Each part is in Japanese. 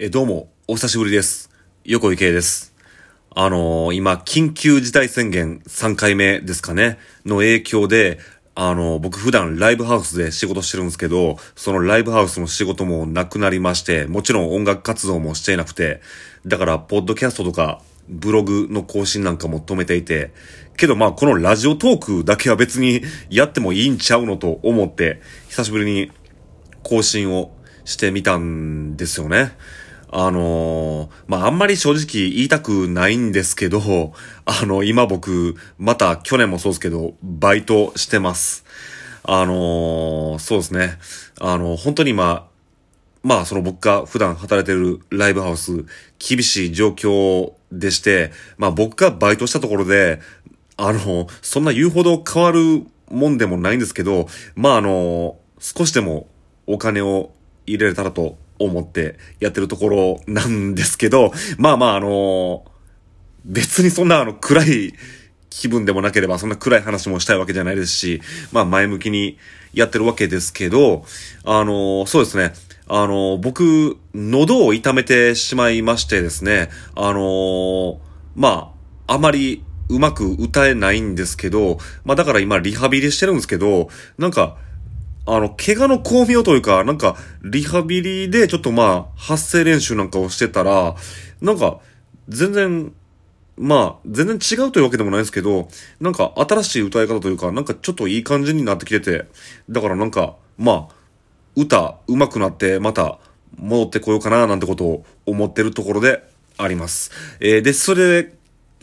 え、どうも、お久しぶりです。横井圭です。あのー今、緊急事態宣言3回目ですかね、の影響で、あのー僕普段ライブハウスで仕事してるんですけど、そのライブハウスの仕事もなくなりまして、もちろん音楽活動もしていなくて、だから、ポッドキャストとか、ブログの更新なんかも止めていて、けどまあこのラジオトークだけは別にやってもいいんちゃうのと思って、久しぶりに更新をしてみたんですよね。あのーまあ、あんまり正直言いたくないんですけど、あの、今僕、また去年もそうですけど、バイトしてます。あのーそうですね。あの、本当に今、まあ、その僕が普段働いてるライブハウス、厳しい状況でして、まあ僕がバイトしたところで、あの、そんな言うほど変わるもんでもないんですけど、まああの、少しでもお金を入れれたらと思ってやってるところなんですけど、まあまああの、別にそんなあの暗い気分でもなければそんな暗い話もしたいわけじゃないですし、まあ前向きにやってるわけですけど、あの、そうですね。あの、僕、喉を痛めてしまいましてですね、あの、まあ、あまりうまく歌えないんですけど、まあだから今リハビリしてるんですけど、なんか、あの、怪我の巧妙というか、なんか、リハビリでちょっとまあ、発声練習なんかをしてたら、なんか、全然、まあ、全然違うというわけでもないですけど、なんか新しい歌い方というか、なんかちょっといい感じになってきてて、だからなんか、まあ、歌上手くなってまた戻ってこようかななんてことを思ってるところであります。えーで、それで、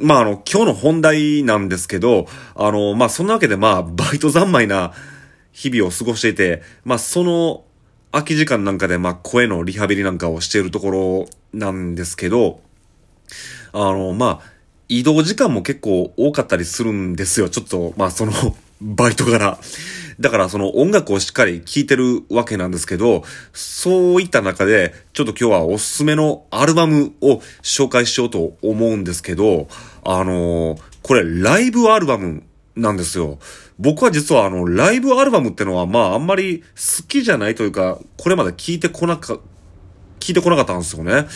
まああの、今日の本題なんですけど、あの、まあそんなわけでまあ、バイト三昧な日々を過ごしていて、まあその空き時間なんかでまあ声のリハビリなんかをしているところなんですけど、あの、まあ、移動時間も結構多かったりするんですよ。ちょっと、まあその、バイト柄。だからその音楽をしっかり聴いてるわけなんですけど、そういった中で、ちょっと今日はおすすめのアルバムを紹介しようと思うんですけど、あのこれライブアルバムなんですよ。僕は実はあの、ライブアルバムってのはまああんまり好きじゃないというか、これまで聞いてこなか、聞いてこなかったんですよね。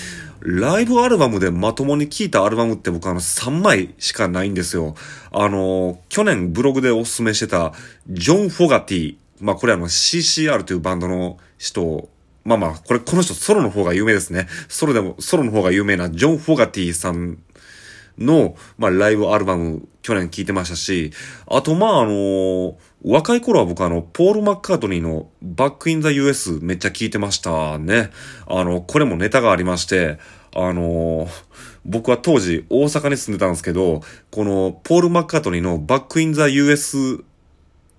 ライブアルバムでまともに聴いたアルバムって僕あの3枚しかないんですよ。あの、去年ブログでおすすめしてたジョン・フォガティ。まあこれあの CCR というバンドの人、まあまあこれこの人ソロの方が有名ですね。ソロでも、ソロの方が有名なジョン・フォガティさんの、まあ、ライブアルバム、去年聴いてましたし、あと、まあ、あの若い頃は僕あの、ポール・マッカートニーのバック・イン・ザ・ US めっちゃ聴いてましたね。あの、これもネタがありまして、あの僕は当時大阪に住んでたんですけど、このポール・マッカートニーのバック・イン・ザ・ US、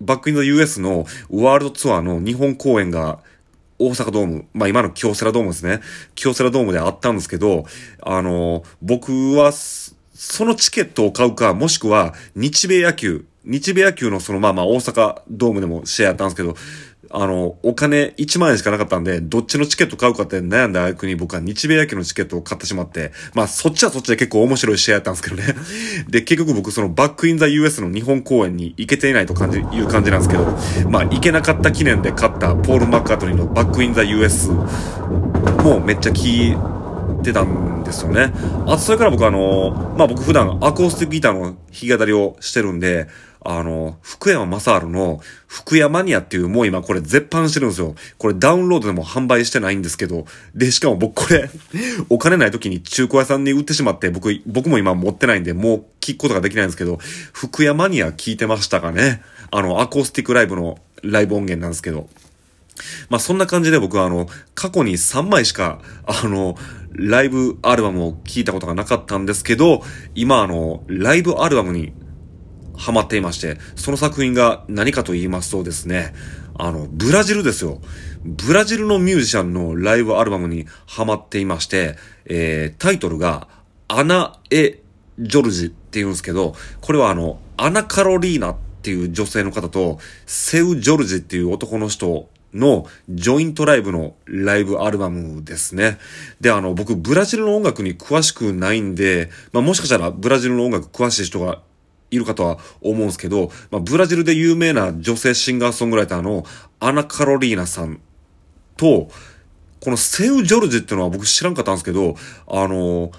バック・イン・ザ・ US のワールドツアーの日本公演が大阪ドーム、まあ今の京セラドームですね。京セラドームであったんですけど、あの、僕はそ、のチケットを買うか、もしくは日米野球、日米野球のそのまあまあ大阪ドームでも試合やったんですけど、あの、お金1万円しかなかったんで、どっちのチケット買うかって悩んだ挙句に僕は日米野球のチケットを買ってしまって、まあそっちはそっちで結構面白い試合やったんですけどね。で、結局僕そのバックインザ US の日本公演に行けていないと感じ、いう感じなんですけど、まあ行けなかった記念で買ったポール・マッカートニーのバックインザ US もめっちゃ聞いてたんですよね。あとそれから僕あの、まあ僕普段アコースティックギターの弾き語りをしてるんで、あの、福山雅治の福山ニアっていうもう今これ絶版してるんですよ。これダウンロードでも販売してないんですけど、で、しかも僕これ、お金ない時に中古屋さんに売ってしまって、僕、僕も今持ってないんで、もう聞くことができないんですけど、福山ニア聞いてましたかねあの、アコースティックライブのライブ音源なんですけど。まあそんな感じで僕はあの、過去に3枚しか、あの、ライブアルバムを聴いたことがなかったんですけど、今あの、ライブアルバムにハマっていまして、その作品が何かと言いますとですね、あの、ブラジルですよ。ブラジルのミュージシャンのライブアルバムにハマっていまして、えー、タイトルが、アナ・エ・ジョルジって言うんですけど、これはあの、アナ・カロリーナっていう女性の方と、セウ・ジョルジっていう男の人のジョイントライブのライブアルバムですね。で、あの、僕、ブラジルの音楽に詳しくないんで、まあ、もしかしたらブラジルの音楽詳しい人がいるかとは思うんですけど、まあ、ブラジルで有名な女性シンガーソングライターのアナ・カロリーナさんと、このセウ・ジョルジっていうのは僕知らんかったんですけど、あの、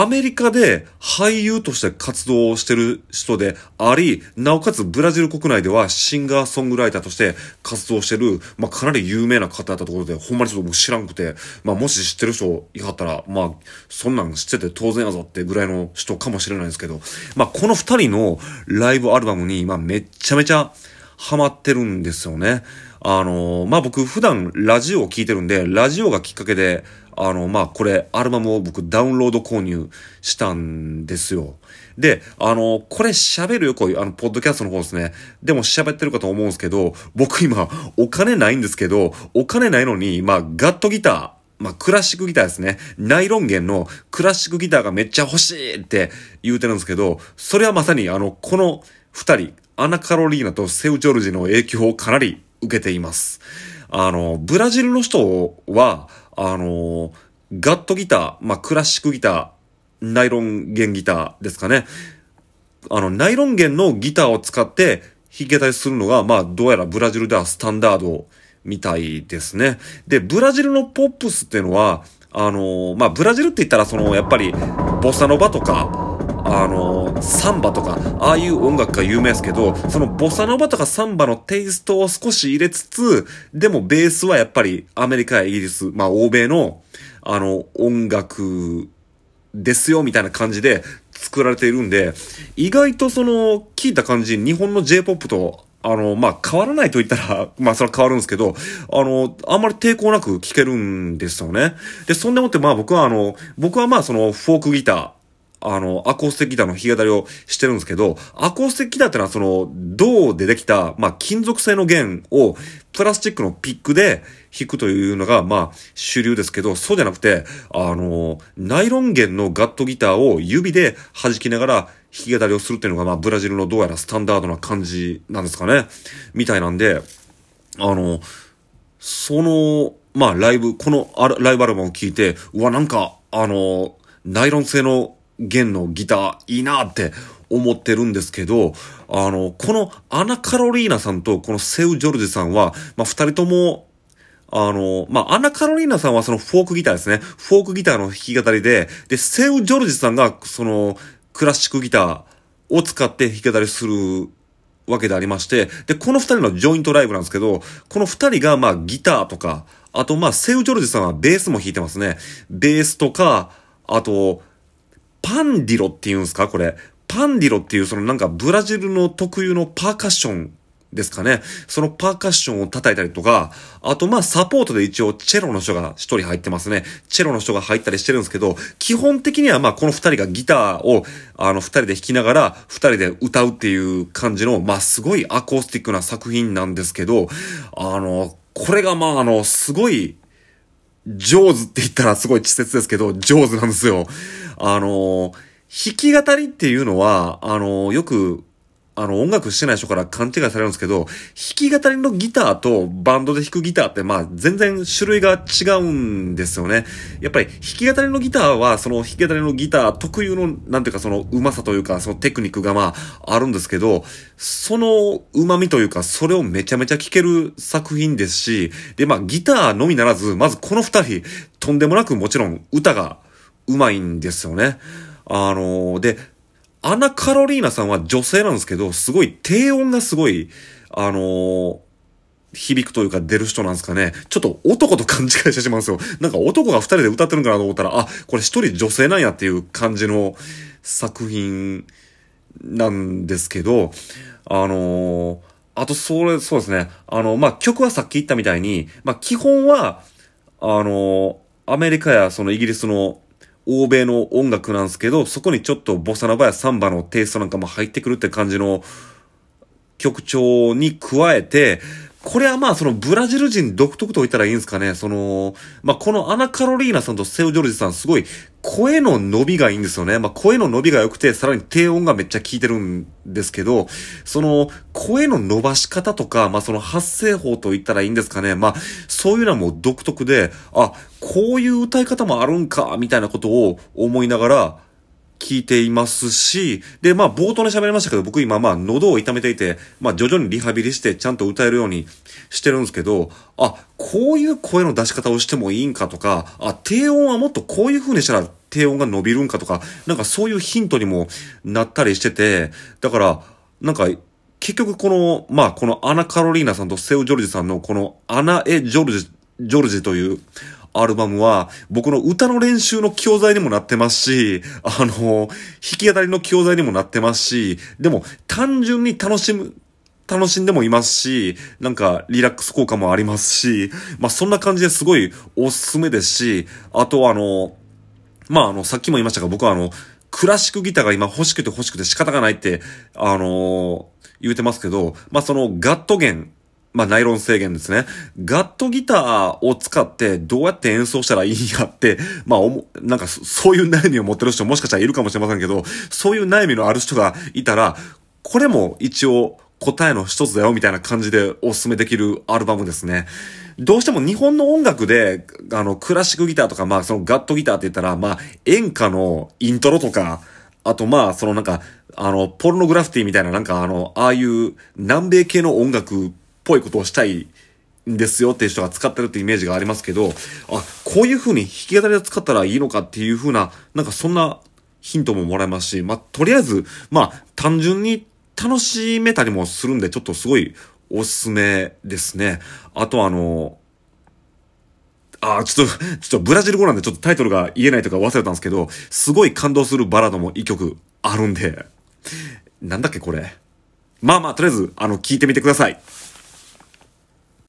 アメリカで俳優として活動をしてる人であり、なおかつブラジル国内ではシンガーソングライターとして活動してる、まあ、かなり有名な方だったところで、ほんまにちょっと僕知らんくて、まあ、もし知ってる人いはったら、まあ、そんなん知ってて当然やぞってぐらいの人かもしれないですけど、まあ、この二人のライブアルバムに、ま、めっちゃめちゃハマってるんですよね。あの、まあ、僕普段ラジオを聴いてるんで、ラジオがきっかけで、あの、まあ、これ、アルバムを僕ダウンロード購入したんですよ。で、あの、これ喋るよ、こういう、あの、ポッドキャストの方ですね。でも喋ってるかと思うんですけど、僕今、お金ないんですけど、お金ないのに、まあ、ガットギター、まあ、クラシックギターですね。ナイロン弦のクラシックギターがめっちゃ欲しいって言うてるんですけど、それはまさにあの、この二人、アナ・カロリーナとセウ・ジョルジの影響をかなり受けています。あの、ブラジルの人は、あの、ガットギター、まあ、クラシックギター、ナイロン弦ギターですかね。あの、ナイロン弦のギターを使って弾けたりするのが、まあ、どうやらブラジルではスタンダードみたいですね。で、ブラジルのポップスっていうのは、あのまあ、ブラジルって言ったら、その、やっぱり、ボサノバとか、あのサンバとか、ああいう音楽が有名ですけど、そのボサノバとかサンバのテイストを少し入れつつ、でもベースはやっぱりアメリカやイギリス、まあ欧米の、あの、音楽ですよ、みたいな感じで作られているんで、意外とその、聞いた感じ、日本の J-POP とあの、まあ、変わらないと言ったら、まあ、それは変わるんですけど、あの、あんまり抵抗なく聴けるんですよね。で、そんでもって、まあ、僕はあの、僕はまあ、その、フォークギター、あの、アコースティックギターの弾き語りをしてるんですけど、アコースティックギターってのはその、銅でできた、まあ、金属製の弦を、プラスチックのピックで弾くというのが、まあ、主流ですけど、そうじゃなくて、あの、ナイロン弦のガットギターを指で弾きながら弾き語りをするっていうのが、まあ、ブラジルのどうやらスタンダードな感じなんですかね。みたいなんで、あの、その、まあ、ライブ、このライブアルバムを聴いて、うわ、なんか、あの、ナイロン製の弦のギターいいなって思ってるんですけど、あの、このアナ・カロリーナさんとこのセウ・ジョルジさんは、まあ、二人とも、あの、まあ、アナ・カロリーナさんはそのフォークギターですね。フォークギターの弾き語りで、で、セウ・ジョルジさんがそのクラシックギターを使って弾き語りするわけでありまして、で、この二人のジョイントライブなんですけど、この二人がまあギターとか、あとまあセウ・ジョルジさんはベースも弾いてますね。ベースとか、あと、パンディロって言うんですか？これ。パンディロっていうそのなんかブラジルの特有のパーカッションですかね？そのパーカッションを叩いたりとか、あとまあサポートで一応チェロの人が一人入ってますね。チェロの人が入ったりしてるんですけど、基本的にはまあこの二人がギターをあの二人で弾きながら二人で歌うっていう感じの、まあすごいアコースティックな作品なんですけど、あの、これがまああの、すごい上手って言ったらすごい稚拙ですけど、上手なんですよ。あの、弾き語りっていうのは、あの、よく、あの、音楽してない人から勘違いされるんですけど、弾き語りのギターとバンドで弾くギターって、まあ、全然種類が違うんですよね。やっぱり、弾き語りのギターは、その弾き語りのギター特有の、なんていうか、その上手さというか、そのテクニックがまあ、あるんですけど、その旨味というか、それをめちゃめちゃ聴ける作品ですし、で、まあ、ギターのみならず、まずこの二人、とんでもなくもちろん歌が上手いんですよね。あのー、で、アナ・カロリーナさんは女性なんですけど、すごい低音がすごい、あのー、響くというか出る人なんですかね。ちょっと男と勘違いしてしまうんですよ。なんか男が二人で歌ってるんかなと思ったら、あ、これ一人女性なんやっていう感じの作品なんですけど、あのー、あと、それ、そうですね。あの、まあ、曲はさっき言ったみたいに、まあ、基本は、あのアメリカやそのイギリスの欧米の音楽なんですけど、そこにちょっとボサノバやサンバのテイストなんかも入ってくるって感じの曲調に加えて、これはまあそのブラジル人独特と言ったらいいんですかね。その、まあこのアナ・カロリーナさんとセオ・ジョルジさんすごい声の伸びがいいんですよね。まあ声の伸びが良くて、さらに低音がめっちゃ効いてるんですけど、その声の伸ばし方とか、まあその発声法と言ったらいいんですかね。まあそういうのはもう独特で、あ、こういう歌い方もあるんか、みたいなことを思いながら聞いていますし、で、まあ、冒頭に喋りましたけど、僕今、まあ、喉を痛めていて、まあ、徐々にリハビリして、ちゃんと歌えるようにしてるんですけど、あ、こういう声の出し方をしてもいいんかとか、あ、低音はもっとこういう風にしたら低音が伸びるんかとか、なんかそういうヒントにもなったりしてて、だから、なんか、結局この、まあ、このアナ・カロリーナさんとセオ・ジョルジさんのこのアナ・エ・ジョルジ、ジョルジというアルバムは僕の歌の練習の教材にもなってますし、あの、弾き語りの教材にもなってますし、でも単純に楽しむ、楽しんでもいますし、なんかリラックス効果もありますし、まあそんな感じですごいおすすめですし、あとあの、まああの、さっきも言いましたが僕はあの、クラシックギターが今欲しくて欲しくて仕方がないって、あの言うてますけど、まあそのガット弦、まあ、ナイロン制限ですね。ガットギターを使ってどうやって演奏したらいいんやって、まあ、おも、なんかそういう悩みを持ってる人もしかしたらいるかもしれませんけど、そういう悩みのある人がいたら、これも一応答えの一つだよみたいな感じでお勧めできるアルバムですね。どうしても日本の音楽で、あの、クラシックギターとか、まあ、そのガットギターって言ったら、まあ、演歌のイントロとか、あとまあ、そのなんか、あの、ポルノグラフィティみたいななんかあの、ああいう南米系の音楽ぽいことをしたいんですよっていう人が使ってるってイメージがありますけど、あ、こういう風に弾き語りで使ったらいいのかっていう風な、なんかそんなヒントももらえますし、まあ、とりあえず、まあ、単純に楽しめたりもするんで、ちょっとすごいおすすめですね。あとあの、あちょっと、ちょっとブラジル語なんでちょっとタイトルが言えないとか忘れたんですけど、すごい感動するバラードも一曲あるんで、なんだっけこれ。まあまあ、とりあえず、あの、聞いてみてください。